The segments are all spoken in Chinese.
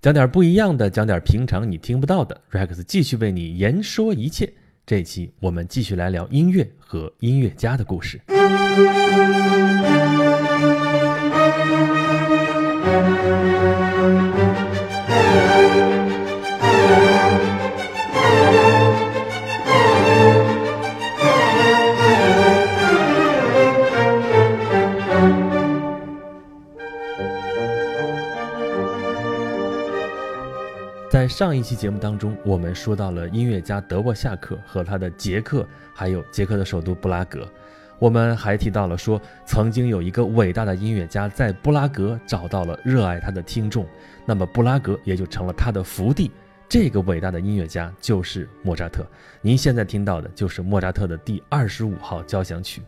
讲点不一样的，讲点平常你听不到的。Rex 继续为你言说一切。这一期我们继续来聊音乐和音乐家的故事。上一期节目当中，我们说到了音乐家德沃夏克和他的捷克，还有捷克的首都布拉格。我们还提到了说，曾经有一个伟大的音乐家在布拉格找到了热爱他的听众，那么布拉格也就成了他的福地。这个伟大的音乐家就是莫扎特。您现在听到的就是莫扎特的第二十五号交响曲。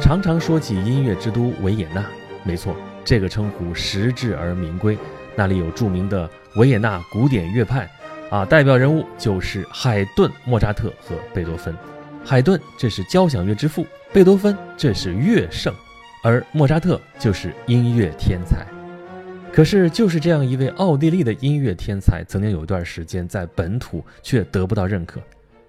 常常说起音乐之都维也纳，没错，这个称呼实至而名归。那里有著名的维也纳古典乐派，啊，代表人物就是海顿、莫扎特和贝多芬。海顿这是交响乐之父，贝多芬这是乐圣，而莫扎特就是音乐天才。可是，就是这样一位奥地利的音乐天才，曾经有一段时间在本土却得不到认可。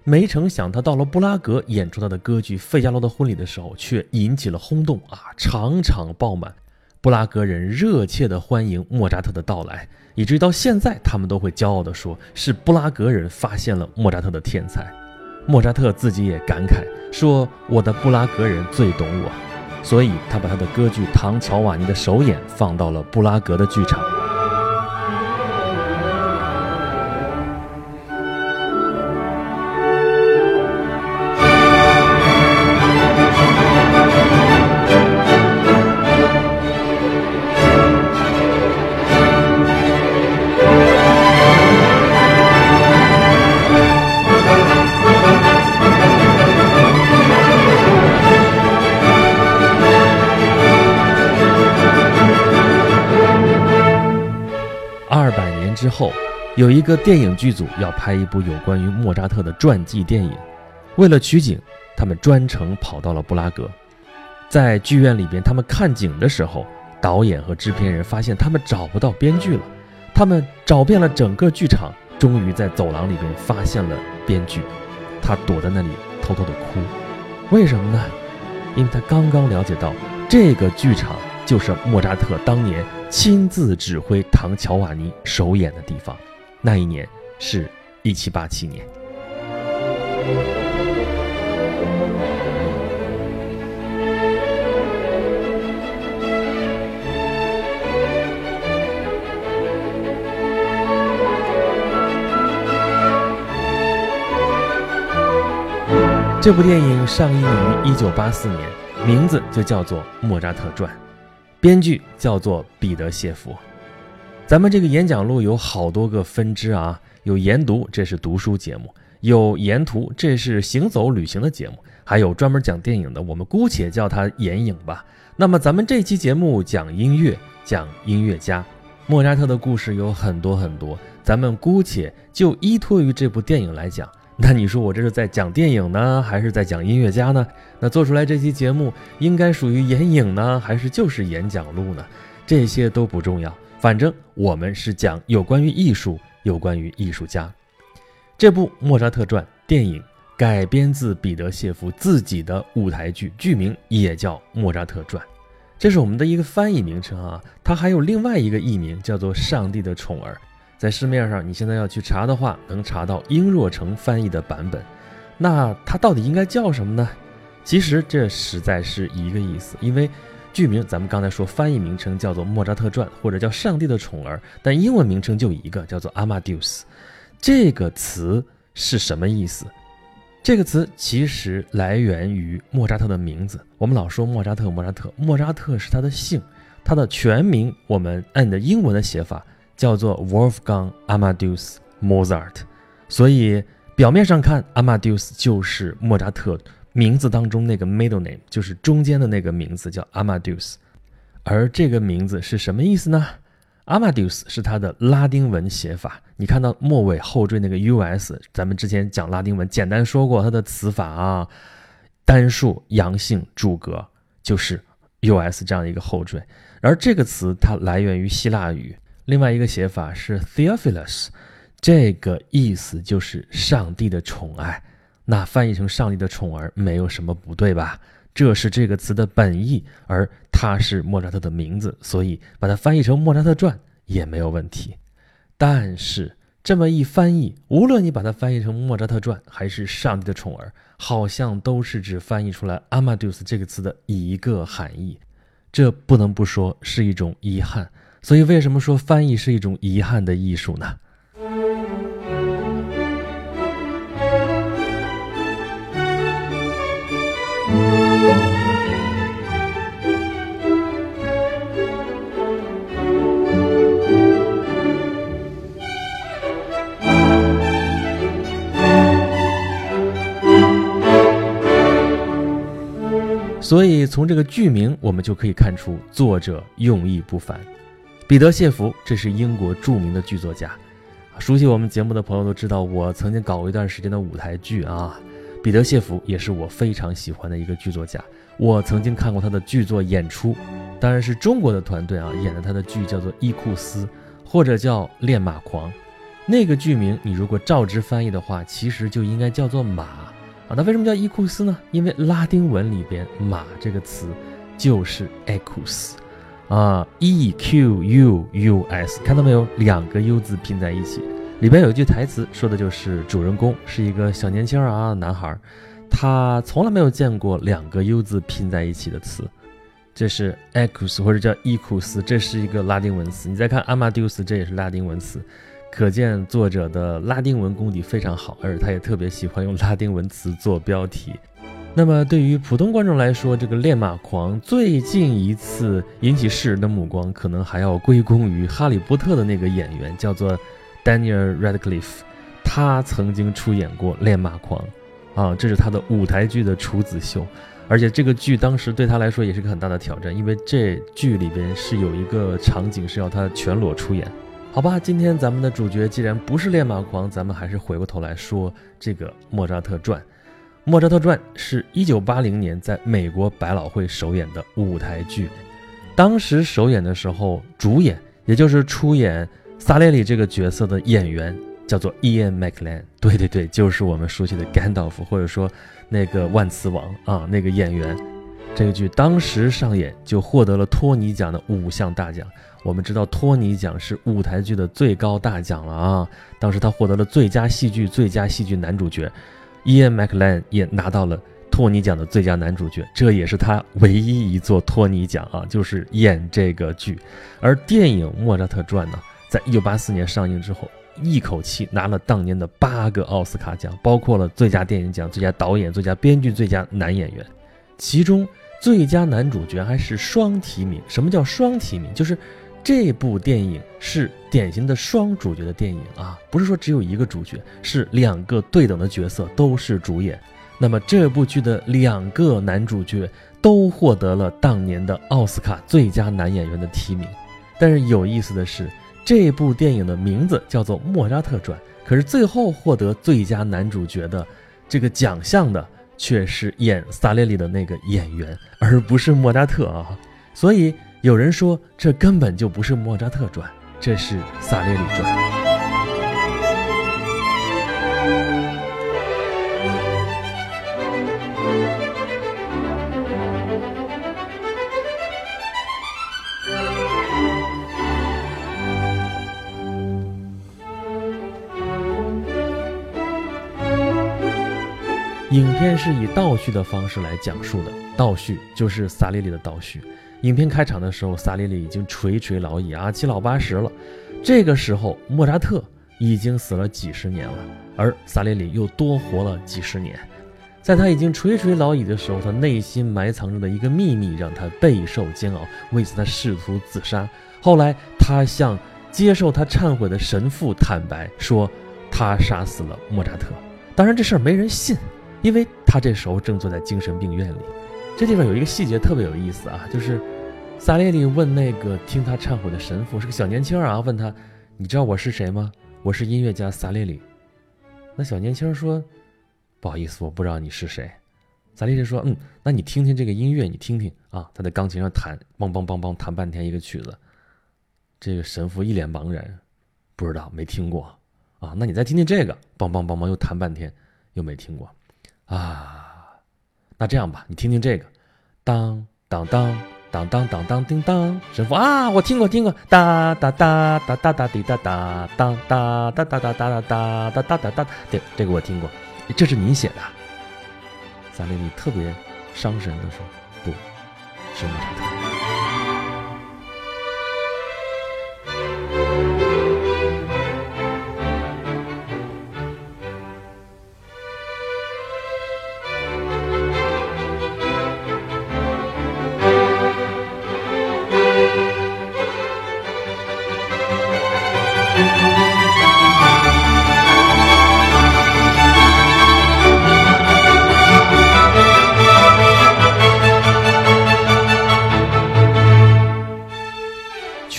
没成想，他到了布拉格演出他的歌剧《费加罗的婚礼》的时候，却引起了轰动啊！场场爆满，布拉格人热切地欢迎莫扎特的到来，以至于到现在，他们都会骄傲地说，是布拉格人发现了莫扎特的天才。莫扎特自己也感慨说：“我的布拉格人最懂我。”所以，他把他的歌剧《唐乔瓦尼》的首演放到了布拉格的剧场。有一个电影剧组要拍一部有关于莫扎特的传记电影。为了取景，他们专程跑到了布拉格。在剧院里边，他们看景的时候，导演和制片人发现他们找不到编剧了。他们找遍了整个剧场，终于在走廊里边发现了编剧。他躲在那里偷偷的哭。为什么呢？因为他刚刚了解到这个剧场。就是莫扎特当年亲自指挥《唐乔瓦尼》首演的地方，那一年是一七八七年。这部电影上映于一九八四年，名字就叫做《莫扎特传》。编剧叫做彼得谢夫。咱们这个演讲录有好多个分支啊，有研读，这是读书节目；有沿途，这是行走旅行的节目；还有专门讲电影的，我们姑且叫它演影吧。那么咱们这期节目讲音乐，讲音乐家，莫扎特的故事有很多很多，咱们姑且就依托于这部电影来讲。那你说我这是在讲电影呢，还是在讲音乐家呢？那做出来这期节目应该属于演影呢，还是就是演讲录呢？这些都不重要，反正我们是讲有关于艺术，有关于艺术家。这部《莫扎特传》电影改编自彼得谢夫自己的舞台剧，剧名也叫《莫扎特传》，这是我们的一个翻译名称啊。它还有另外一个译名，叫做《上帝的宠儿》。在市面上，你现在要去查的话，能查到英若诚翻译的版本。那它到底应该叫什么呢？其实这实在是一个意思，因为剧名咱们刚才说翻译名称叫做《莫扎特传》或者叫《上帝的宠儿》，但英文名称就一个，叫做 amadus。这个词是什么意思？这个词其实来源于莫扎特的名字。我们老说莫扎特，莫扎特，莫扎特是他的姓，他的全名我们按的英文的写法。叫做 Wolfgang Amadeus Mozart，所以表面上看，Amadeus 就是莫扎特名字当中那个 middle name，就是中间的那个名字叫 Amadeus。而这个名字是什么意思呢？Amadeus 是它的拉丁文写法。你看到末尾后缀那个 us，咱们之前讲拉丁文简单说过它的词法啊，单数阳性主格就是 us 这样一个后缀。而这个词它来源于希腊语，另外一个写法是 Theophilus，这个意思就是上帝的宠爱。那翻译成上帝的宠儿没有什么不对吧？这是这个词的本意，而它是莫扎特的名字，所以把它翻译成《莫扎特传》也没有问题。但是这么一翻译，无论你把它翻译成《莫扎特传》还是“上帝的宠儿”，好像都是只翻译出来 “Amadeus” 这个词的一个含义。这不能不说是一种遗憾，所以为什么说翻译是一种遗憾的艺术呢？所以从这个剧名，我们就可以看出作者用意不凡。彼得·谢弗，这是英国著名的剧作家。熟悉我们节目的朋友都知道，我曾经搞过一段时间的舞台剧啊。彼得·谢弗也是我非常喜欢的一个剧作家。我曾经看过他的剧作演出，当然是中国的团队啊演的他的剧，叫做《伊库斯》或者叫《练马狂》。那个剧名你如果照直翻译的话，其实就应该叫做《马》。啊，那为什么叫伊库斯呢？因为拉丁文里边“马”这个词就是 equus，啊，e q u u s，看到没有？两个 u 字拼在一起。里边有一句台词，说的就是主人公是一个小年轻啊，男孩，他从来没有见过两个 u 字拼在一起的词，这是 equus 或者叫伊库斯，这是一个拉丁文词。你再看 Amadeus，这也是拉丁文词。可见作者的拉丁文功底非常好，而且他也特别喜欢用拉丁文词做标题。那么对于普通观众来说，这个《练马狂》最近一次引起世人的目光，可能还要归功于《哈利波特》的那个演员，叫做 Daniel Radcliffe。他曾经出演过《练马狂》，啊，这是他的舞台剧的处子秀，而且这个剧当时对他来说也是个很大的挑战，因为这剧里边是有一个场景是要他全裸出演。好吧，今天咱们的主角既然不是练马狂，咱们还是回过头来说这个莫扎特传。莫扎特传是一九八零年在美国百老汇首演的舞台剧，当时首演的时候，主演也就是出演萨列里这个角色的演员叫做 Ian m c l a n。对对对，就是我们熟悉的甘道夫，或者说那个万磁王啊，那个演员。这个剧当时上演就获得了托尼奖的五项大奖。我们知道托尼奖是舞台剧的最高大奖了啊！当时他获得了最佳戏剧、最佳戏剧男主角，Ian m c l a n 也拿到了托尼奖的最佳男主角，这也是他唯一一座托尼奖啊，就是演这个剧。而电影《莫扎特传》呢，在一九八四年上映之后，一口气拿了当年的八个奥斯卡奖，包括了最佳电影奖、最佳导演、最佳编剧、最佳男演员，其中最佳男主角还是双提名。什么叫双提名？就是。这部电影是典型的双主角的电影啊，不是说只有一个主角，是两个对等的角色都是主演。那么这部剧的两个男主角都获得了当年的奥斯卡最佳男演员的提名。但是有意思的是，这部电影的名字叫做《莫扎特传》，可是最后获得最佳男主角的这个奖项的却是演萨列里的那个演员，而不是莫扎特啊。所以。有人说，这根本就不是莫扎特传，这是萨列里传。影片是以倒叙的方式来讲述的，倒叙就是萨列里的倒叙。影片开场的时候，萨列里已经垂垂老矣啊，七老八十了。这个时候，莫扎特已经死了几十年了，而萨列里又多活了几十年。在他已经垂垂老矣的时候，他内心埋藏着的一个秘密让他备受煎熬，为此他试图自杀。后来，他向接受他忏悔的神父坦白说，他杀死了莫扎特。当然这事儿没人信，因为他这时候正坐在精神病院里。这地方有一个细节特别有意思啊，就是萨列里问那个听他忏悔的神父是个小年轻啊，问他：“你知道我是谁吗？我是音乐家萨列里。”那小年轻说：“不好意思，我不知道你是谁。”萨列利说：“嗯，那你听听这个音乐，你听听啊，他在钢琴上弹，梆梆梆梆弹半天一个曲子。”这个神父一脸茫然，不知道，没听过。啊，那你再听听这个，梆梆梆梆又弹半天，又没听过，啊，那这样吧，你听听这个，当当当当当当当叮当，神父啊，我听过听过，哒哒哒哒哒哒滴哒哒当哒哒哒哒哒哒哒哒哒哒哒，对，这个我听过，这是你写的，萨利你特别伤神的说，不是莫扎特。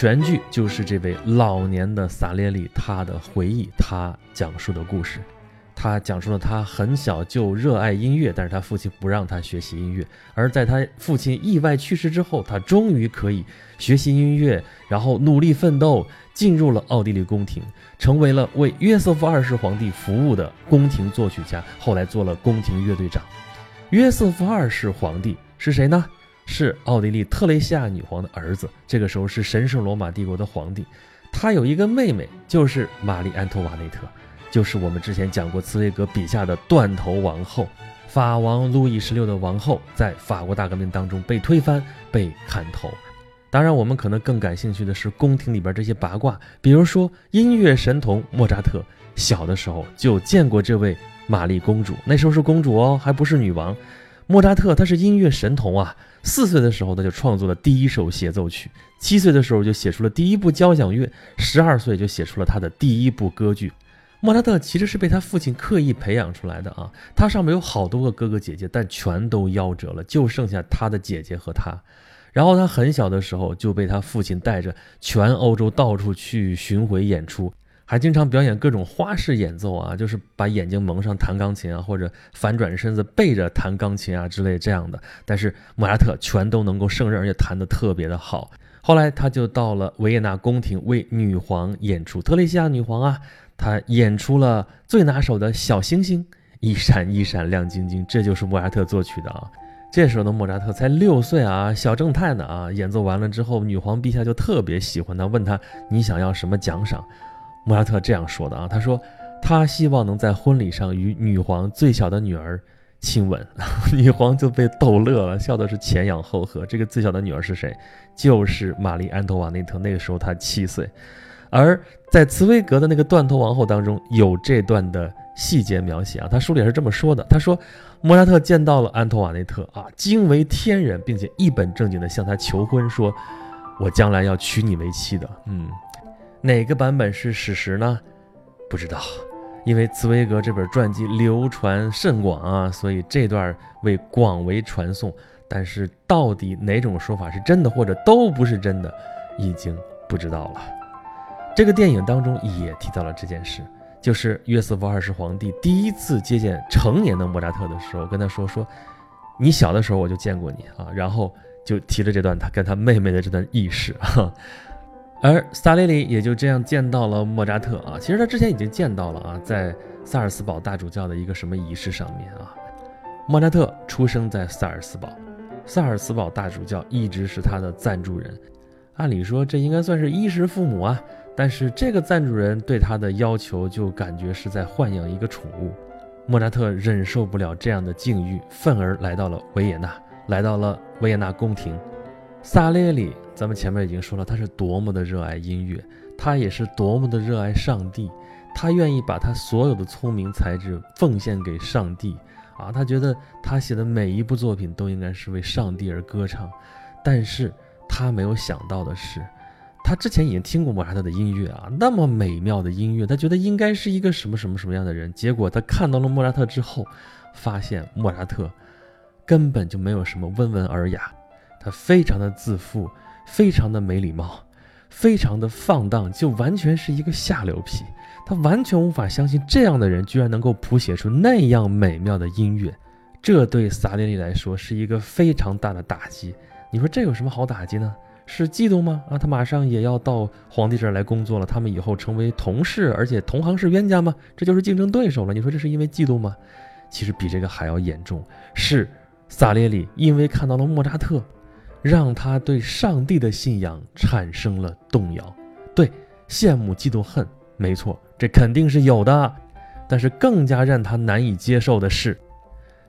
全剧就是这位老年的萨列里他的回忆，他讲述的故事。他讲述了他很小就热爱音乐，但是他父亲不让他学习音乐。而在他父亲意外去世之后，他终于可以学习音乐，然后努力奋斗，进入了奥地利宫廷，成为了为约瑟夫二世皇帝服务的宫廷作曲家。后来做了宫廷乐队长。约瑟夫二世皇帝是谁呢？是奥地利特蕾西亚女皇的儿子，这个时候是神圣罗马帝国的皇帝。他有一个妹妹，就是玛丽安托瓦内特，就是我们之前讲过茨威格笔下的断头王后，法王路易十六的王后，在法国大革命当中被推翻、被砍头。当然，我们可能更感兴趣的是宫廷里边这些八卦，比如说音乐神童莫扎特小的时候就见过这位玛丽公主，那时候是公主哦，还不是女王。莫扎特他是音乐神童啊，四岁的时候他就创作了第一首协奏曲，七岁的时候就写出了第一部交响乐，十二岁就写出了他的第一部歌剧。莫扎特其实是被他父亲刻意培养出来的啊，他上面有好多个哥哥姐姐，但全都夭折了，就剩下他的姐姐和他。然后他很小的时候就被他父亲带着全欧洲到处去巡回演出。还经常表演各种花式演奏啊，就是把眼睛蒙上弹钢琴啊，或者反转身子背着弹钢琴啊之类这样的。但是莫扎特全都能够胜任，而且弹得特别的好。后来他就到了维也纳宫廷为女皇演出，特蕾西亚女皇啊，他演出了最拿手的小星星，一闪一闪亮晶晶，这就是莫扎特作曲的啊。这时候的莫扎特才六岁啊，小正太呢啊。演奏完了之后，女皇陛下就特别喜欢他，问他你想要什么奖赏？莫扎特这样说的啊，他说他希望能在婚礼上与女皇最小的女儿亲吻，女皇就被逗乐了，笑的是前仰后合。这个最小的女儿是谁？就是玛丽安托瓦内特。那个时候她七岁，而在茨威格的那个断头王后当中有这段的细节描写啊，他书里是这么说的：他说莫扎特见到了安托瓦内特啊，惊为天人，并且一本正经的向她求婚，说我将来要娶你为妻的。嗯。哪个版本是史实呢？不知道，因为茨威格这本传记流传甚广啊，所以这段为广为传颂。但是到底哪种说法是真的，或者都不是真的，已经不知道了。这个电影当中也提到了这件事，就是约瑟夫二世皇帝第一次接见成年的莫扎特的时候，跟他说说，你小的时候我就见过你啊，然后就提了这段他跟他妹妹的这段轶事哈。而萨列里也就这样见到了莫扎特啊，其实他之前已经见到了啊，在萨尔斯堡大主教的一个什么仪式上面啊。莫扎特出生在萨尔斯堡，萨尔斯堡大主教一直是他的赞助人，按理说这应该算是衣食父母啊，但是这个赞助人对他的要求就感觉是在豢养一个宠物。莫扎特忍受不了这样的境遇，愤而来到了维也纳，来到了维也纳宫廷。萨列里，咱们前面已经说了，他是多么的热爱音乐，他也是多么的热爱上帝，他愿意把他所有的聪明才智奉献给上帝啊！他觉得他写的每一部作品都应该是为上帝而歌唱，但是他没有想到的是，他之前已经听过莫扎特的音乐啊，那么美妙的音乐，他觉得应该是一个什么什么什么样的人。结果他看到了莫扎特之后，发现莫扎特根本就没有什么温文尔雅，他非常的自负，非常的没礼貌，非常的放荡，就完全是一个下流皮。他完全无法相信这样的人居然能够谱写出那样美妙的音乐，这对萨列利来说是一个非常大的打击。你说这有什么好打击呢？是嫉妒吗？啊，他马上也要到皇帝这儿来工作了，他们以后成为同事，而且同行是冤家吗？这就是竞争对手了。你说这是因为嫉妒吗？其实比这个还要严重，是萨列里因为看到了莫扎特，让他对上帝的信仰产生了动摇。对，羡慕、嫉妒、恨，没错，这肯定是有的。但是更加让他难以接受的是。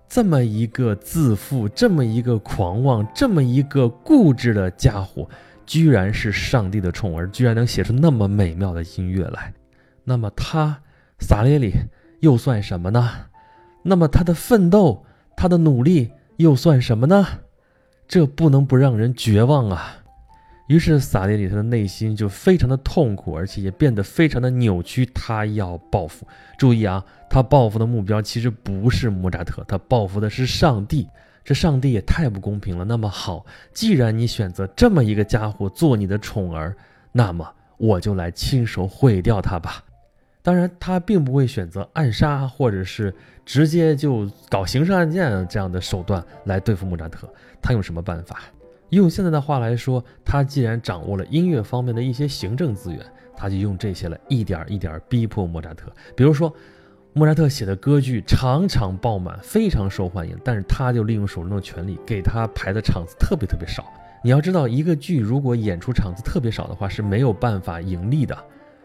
这么一个自负、这么一个狂妄、这么一个固执的家伙，居然是上帝的宠儿，居然能写出那么美妙的音乐来。那么他萨列里又算什么呢？那么他的奋斗、他的努力又算什么呢？这不能不让人绝望啊！于是，萨列里他的内心就非常的痛苦，而且也变得非常的扭曲。他要报复。注意啊，他报复的目标其实不是莫扎特，他报复的是上帝。这上帝也太不公平了。那么好，既然你选择这么一个家伙做你的宠儿，那么我就来亲手毁掉他吧。当然，他并不会选择暗杀，或者是直接就搞刑事案件这样的手段来对付莫扎特。他用什么办法？用现在的话来说，他既然掌握了音乐方面的一些行政资源，他就用这些来一点一点逼迫莫扎特。比如说，莫扎特写的歌剧场场爆满，非常受欢迎，但是他就利用手中的权力，给他排的场子特别特别少。你要知道，一个剧如果演出场子特别少的话，是没有办法盈利的。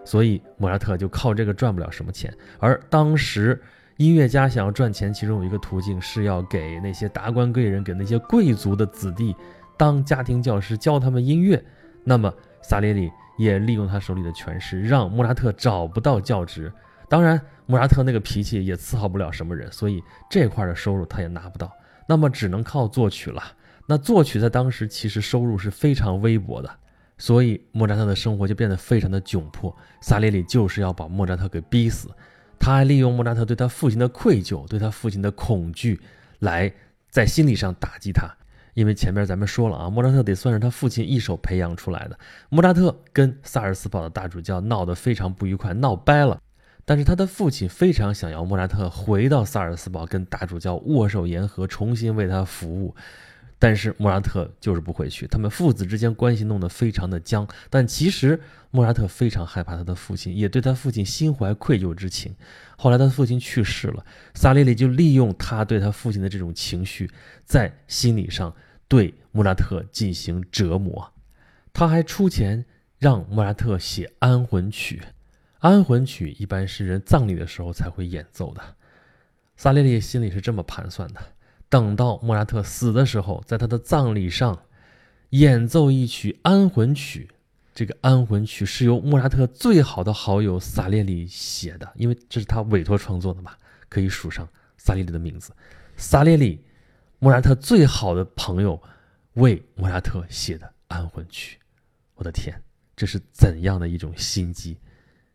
所以莫扎特就靠这个赚不了什么钱。而当时音乐家想要赚钱，其中有一个途径是要给那些达官贵人、给那些贵族的子弟。当家庭教师教他们音乐，那么萨列里也利用他手里的权势，让莫扎特找不到教职。当然，莫扎特那个脾气也伺候不了什么人，所以这块的收入他也拿不到。那么只能靠作曲了。那作曲在当时其实收入是非常微薄的，所以莫扎特的生活就变得非常的窘迫。萨列里就是要把莫扎特给逼死。他还利用莫扎特对他父亲的愧疚、对他父亲的恐惧，来在心理上打击他。因为前面咱们说了啊，莫扎特得算是他父亲一手培养出来的。莫扎特跟萨尔斯堡的大主教闹得非常不愉快，闹掰了。但是他的父亲非常想要莫扎特回到萨尔斯堡跟大主教握手言和，重新为他服务。但是莫扎特就是不会去，他们父子之间关系弄得非常的僵。但其实莫扎特非常害怕他的父亲，也对他父亲心怀愧疚之情。后来他父亲去世了，萨列里就利用他对他父亲的这种情绪，在心理上。对莫扎特进行折磨，他还出钱让莫扎特写安魂曲。安魂曲一般是人葬礼的时候才会演奏的。萨列利心里是这么盘算的：等到莫扎特死的时候，在他的葬礼上演奏一曲安魂曲。这个安魂曲是由莫扎特最好的好友萨列里写的，因为这是他委托创作的嘛，可以署上萨列里的名字。萨列里。莫扎特最好的朋友为莫扎特写的安魂曲，我的天，这是怎样的一种心机？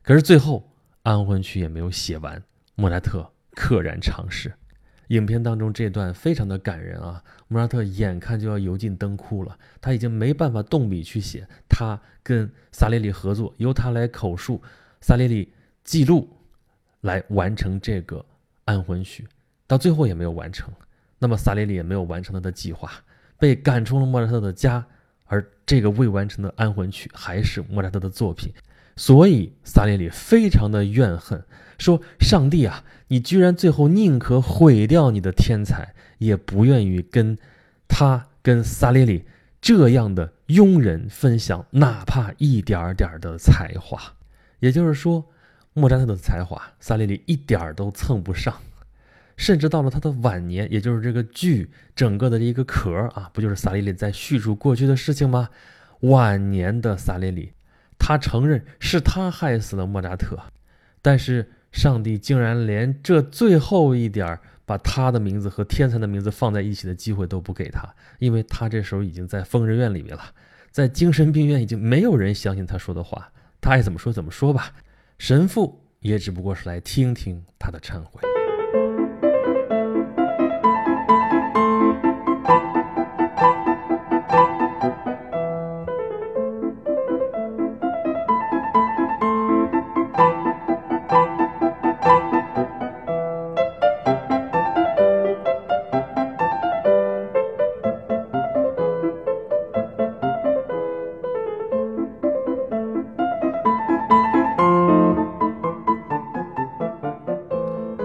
可是最后安魂曲也没有写完，莫扎特溘然长逝。影片当中这段非常的感人啊，莫扎特眼看就要油尽灯枯了，他已经没办法动笔去写，他跟萨列里合作，由他来口述，萨列里记录，来完成这个安魂曲，到最后也没有完成。那么萨列里也没有完成他的计划，被赶出了莫扎特的家，而这个未完成的安魂曲还是莫扎特的作品，所以萨列里非常的怨恨，说：“上帝啊，你居然最后宁可毁掉你的天才，也不愿意跟他跟萨列里这样的庸人分享哪怕一点点的才华。”也就是说，莫扎特的才华，萨列里一点儿都蹭不上。甚至到了他的晚年，也就是这个剧整个的这一个壳啊，不就是萨列里在叙述过去的事情吗？晚年的萨列里，他承认是他害死了莫扎特，但是上帝竟然连这最后一点把他的名字和天才的名字放在一起的机会都不给他，因为他这时候已经在疯人院里面了，在精神病院已经没有人相信他说的话，他爱怎么说怎么说吧。神父也只不过是来听听他的忏悔。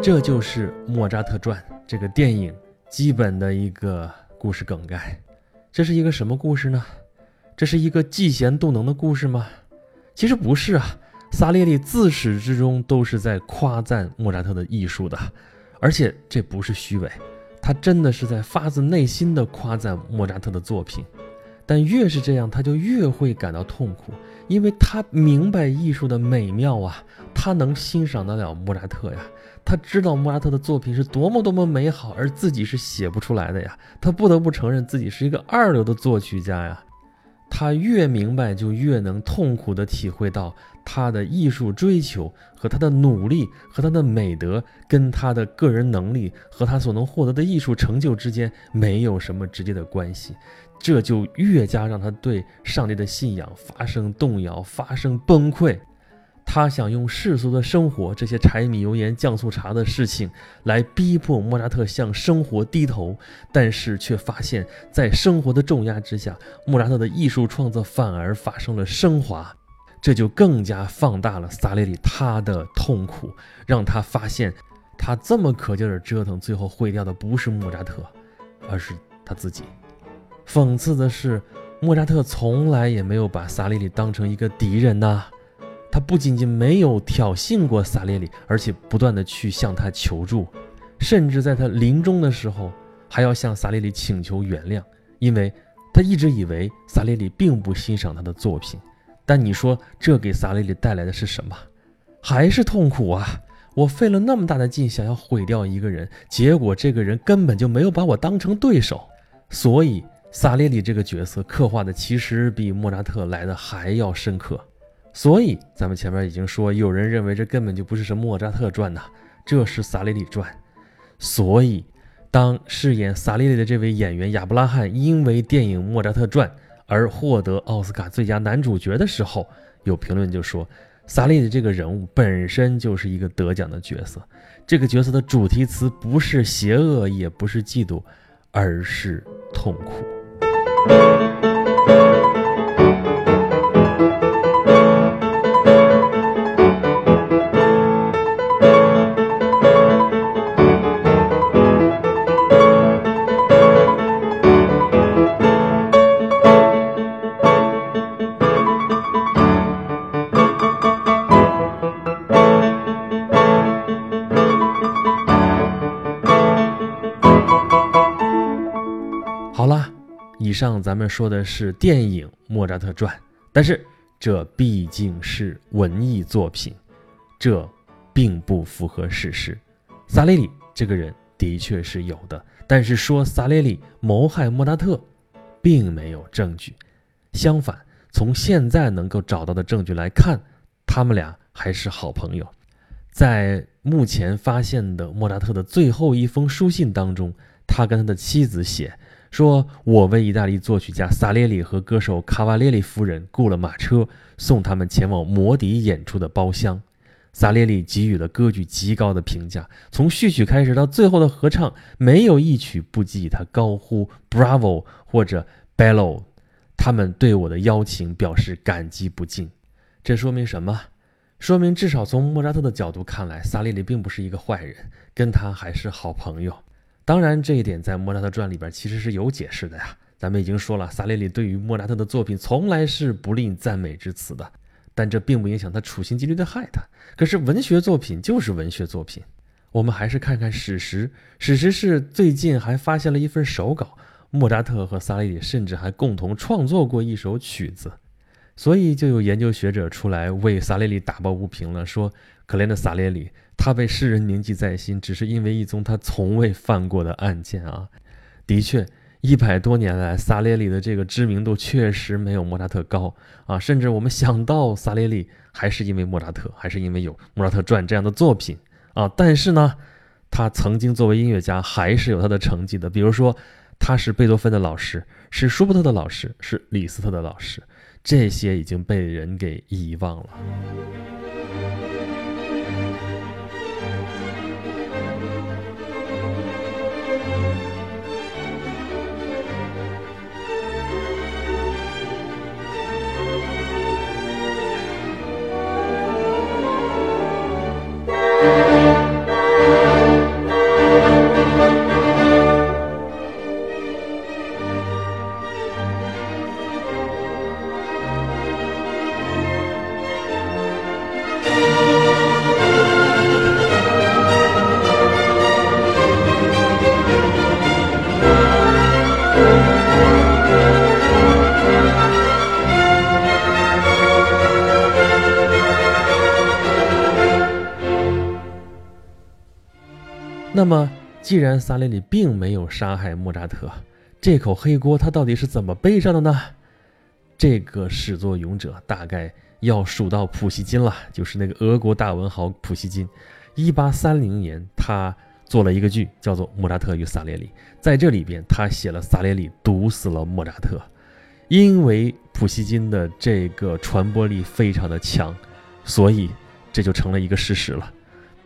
这就是《莫扎特传》这个电影基本的一个故事梗概。这是一个什么故事呢？这是一个嫉贤妒能的故事吗？其实不是啊。萨列利自始至终都是在夸赞莫扎特的艺术的，而且这不是虚伪，他真的是在发自内心的夸赞莫扎特的作品。但越是这样，他就越会感到痛苦，因为他明白艺术的美妙啊，他能欣赏得了莫扎特呀。他知道莫扎特的作品是多么多么美好，而自己是写不出来的呀。他不得不承认自己是一个二流的作曲家呀。他越明白，就越能痛苦地体会到他的艺术追求和他的努力和他的美德跟他的个人能力和他所能获得的艺术成就之间没有什么直接的关系。这就越加让他对上帝的信仰发生动摇，发生崩溃。他想用世俗的生活，这些柴米油盐酱醋茶的事情，来逼迫莫扎特向生活低头，但是却发现，在生活的重压之下，莫扎特的艺术创作反而发生了升华，这就更加放大了萨列里他的痛苦，让他发现，他这么可劲儿折腾，最后毁掉的不是莫扎特，而是他自己。讽刺的是，莫扎特从来也没有把萨列里当成一个敌人呐。他不仅仅没有挑衅过萨列里，而且不断的去向他求助，甚至在他临终的时候，还要向萨列里请求原谅，因为他一直以为萨列里并不欣赏他的作品。但你说这给萨列里带来的是什么？还是痛苦啊！我费了那么大的劲想要毁掉一个人，结果这个人根本就没有把我当成对手。所以萨列里这个角色刻画的其实比莫扎特来的还要深刻。所以，咱们前面已经说，有人认为这根本就不是什么莫扎特传呐，这是萨利里传。所以，当饰演萨利里的这位演员亚伯拉罕因为电影《莫扎特传》而获得奥斯卡最佳男主角的时候，有评论就说，萨利里这个人物本身就是一个得奖的角色。这个角色的主题词不是邪恶，也不是嫉妒，而是痛苦。上咱们说的是电影《莫扎特传》，但是这毕竟是文艺作品，这并不符合事实。萨列里这个人的确是有的，但是说萨列里谋害莫扎特，并没有证据。相反，从现在能够找到的证据来看，他们俩还是好朋友。在目前发现的莫扎特的最后一封书信当中，他跟他的妻子写。说：“我为意大利作曲家萨列里和歌手卡瓦列里夫人雇了马车，送他们前往摩迪演出的包厢。萨列里给予了歌剧极高的评价，从序曲开始到最后的合唱，没有一曲不给他高呼 ‘Bravo’ 或者 ‘Bello’。他们对我的邀请表示感激不尽。这说明什么？说明至少从莫扎特的角度看来，萨列里并不是一个坏人，跟他还是好朋友。”当然，这一点在莫扎特传里边其实是有解释的呀。咱们已经说了，萨列里对于莫扎特的作品从来是不吝赞美之词的，但这并不影响他处心积虑的害他。可是文学作品就是文学作品，我们还是看看史实。史实是最近还发现了一份手稿，莫扎特和萨列里甚至还共同创作过一首曲子。所以就有研究学者出来为萨列里打抱不平了，说可怜的萨列里。他被世人铭记在心，只是因为一宗他从未犯过的案件啊！的确，一百多年来，萨列里的这个知名度确实没有莫扎特高啊，甚至我们想到萨列里，还是因为莫扎特，还是因为有《莫扎特传》这样的作品啊。但是呢，他曾经作为音乐家，还是有他的成绩的。比如说，他是贝多芬的老师，是舒伯特的老师，是李斯特的老师，这些已经被人给遗忘了。既然萨列里并没有杀害莫扎特，这口黑锅他到底是怎么背上的呢？这个始作俑者大概要数到普希金了，就是那个俄国大文豪普希金。一八三零年，他做了一个剧，叫做《莫扎特与萨列里》。在这里边，他写了萨列里毒死了莫扎特，因为普希金的这个传播力非常的强，所以这就成了一个事实了。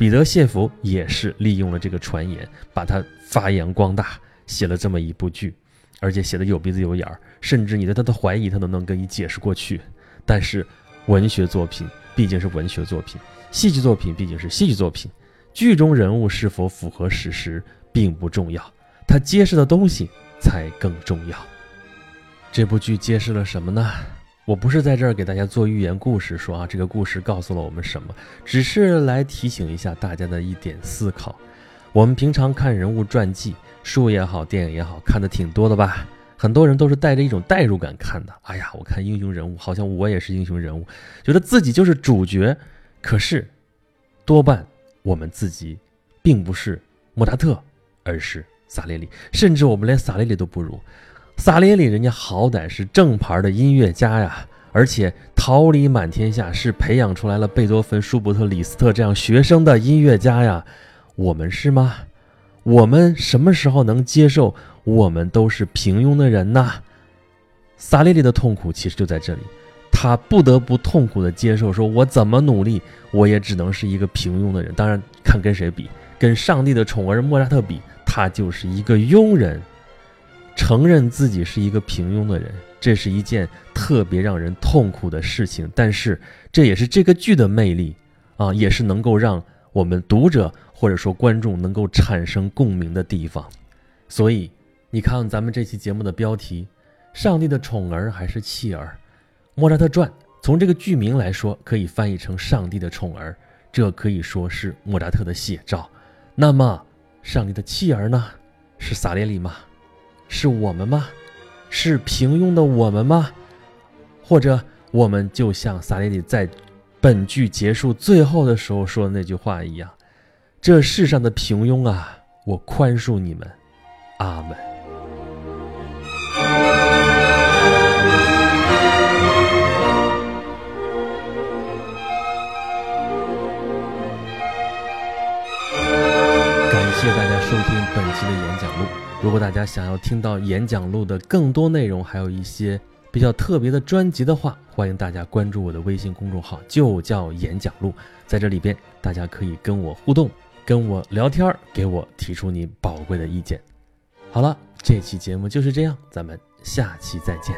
彼得谢弗也是利用了这个传言，把它发扬光大，写了这么一部剧，而且写的有鼻子有眼儿，甚至你对他的怀疑，他都能跟你解释过去。但是，文学作品毕竟是文学作品，戏剧作品毕竟是戏剧作品，剧中人物是否符合史实并不重要，他揭示的东西才更重要。这部剧揭示了什么呢？我不是在这儿给大家做寓言故事，说啊这个故事告诉了我们什么，只是来提醒一下大家的一点思考。我们平常看人物传记，书也好，电影也好看的挺多的吧？很多人都是带着一种代入感看的。哎呀，我看英雄人物，好像我也是英雄人物，觉得自己就是主角。可是，多半我们自己并不是莫扎特，而是萨列里，甚至我们连萨列里都不如。萨列里，人家好歹是正牌的音乐家呀，而且桃李满天下，是培养出来了贝多芬、舒伯特、李斯特这样学生的音乐家呀。我们是吗？我们什么时候能接受我们都是平庸的人呢？萨列里的痛苦其实就在这里，他不得不痛苦的接受，说我怎么努力，我也只能是一个平庸的人。当然，看跟谁比，跟上帝的宠儿莫扎特比，他就是一个庸人。承认自己是一个平庸的人，这是一件特别让人痛苦的事情。但是，这也是这个剧的魅力啊，也是能够让我们读者或者说观众能够产生共鸣的地方。所以，你看咱们这期节目的标题：上帝的宠儿还是弃儿？莫扎特传从这个剧名来说，可以翻译成上帝的宠儿，这可以说是莫扎特的写照。那么，上帝的弃儿呢？是萨列里吗？是我们吗？是平庸的我们吗？或者我们就像萨列里在本剧结束最后的时候说的那句话一样：“这世上的平庸啊，我宽恕你们，阿门。”感谢大家收听本期的演讲录。如果大家想要听到演讲录的更多内容，还有一些比较特别的专辑的话，欢迎大家关注我的微信公众号，就叫演讲录。在这里边，大家可以跟我互动，跟我聊天，给我提出你宝贵的意见。好了，这期节目就是这样，咱们下期再见。